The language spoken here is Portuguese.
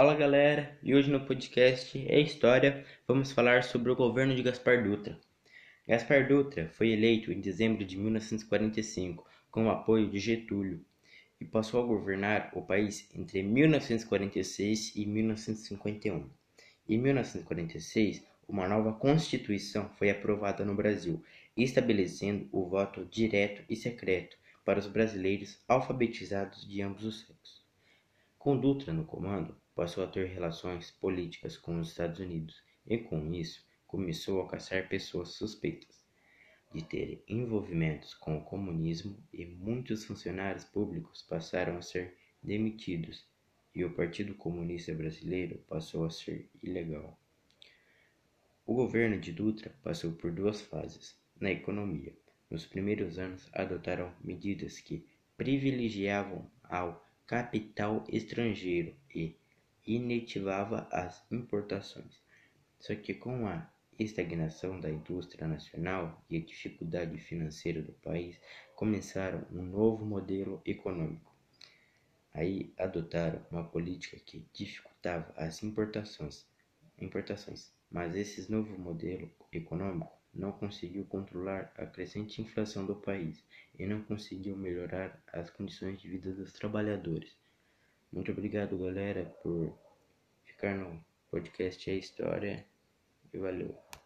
Fala galera, e hoje no podcast é História, vamos falar sobre o governo de Gaspar Dutra. Gaspar Dutra foi eleito em dezembro de 1945 com o apoio de Getúlio e passou a governar o país entre 1946 e 1951. Em 1946, uma nova Constituição foi aprovada no Brasil, estabelecendo o voto direto e secreto para os brasileiros alfabetizados de ambos os sexos. Com Dutra no comando, passou a ter relações políticas com os Estados Unidos e, com isso, começou a caçar pessoas suspeitas de terem envolvimentos com o comunismo e muitos funcionários públicos passaram a ser demitidos e o Partido Comunista Brasileiro passou a ser ilegal. O governo de Dutra passou por duas fases na economia. Nos primeiros anos, adotaram medidas que privilegiavam ao capital estrangeiro e inativava as importações. Só que com a estagnação da indústria nacional e a dificuldade financeira do país, começaram um novo modelo econômico. Aí adotaram uma política que dificultava as importações, importações. Mas esse novo modelo econômico não conseguiu controlar a crescente inflação do país e não conseguiu melhorar as condições de vida dos trabalhadores. Muito obrigado, galera, por ficar no podcast A História e valeu.